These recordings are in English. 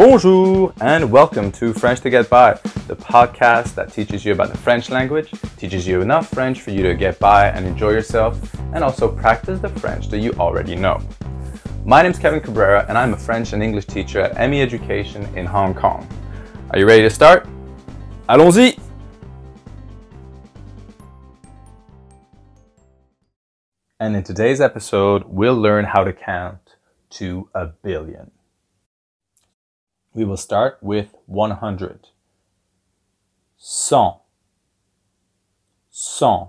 Bonjour and welcome to French to Get By, the podcast that teaches you about the French language, teaches you enough French for you to get by and enjoy yourself, and also practice the French that you already know. My name is Kevin Cabrera and I'm a French and English teacher at ME Education in Hong Kong. Are you ready to start? Allons-y! And in today's episode, we'll learn how to count to a billion. We will start with 100. Cent. Cent.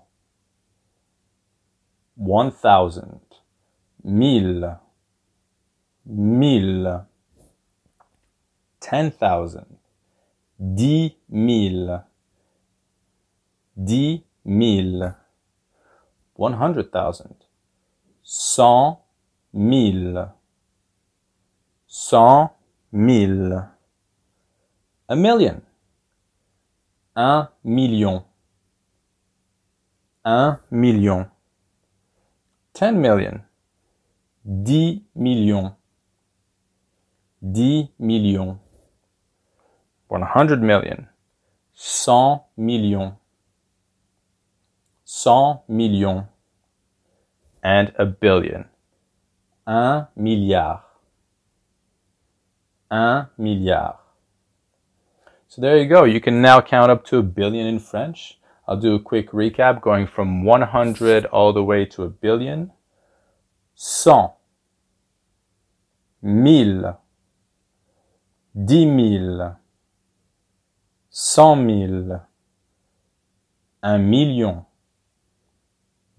1000. Mille. Mille. 10,000. Dix mille. Dix mille. 100,000. Cent mille. Cent mille. A million. Un million. Un million. Ten million. Dix millions. Dix millions. One hundred million. Cent millions. Cent millions. And a billion. Un milliard. Un milliard. So there you go. You can now count up to a billion in French. I'll do a quick recap going from 100 all the way to a billion. Cent. Mille. Dix mille. Cent mille. Un million.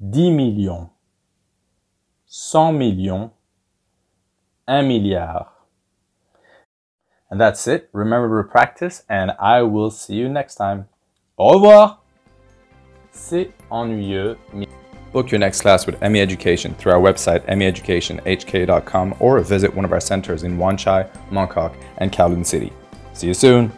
Dix millions. Cent millions. Un milliard. And that's it. Remember to practice, and I will see you next time. Au revoir! C'est ennuyeux. Book your next class with ME Education through our website, meeducationhk.com, or visit one of our centers in Wan Chai, Mongkok, and Kowloon City. See you soon!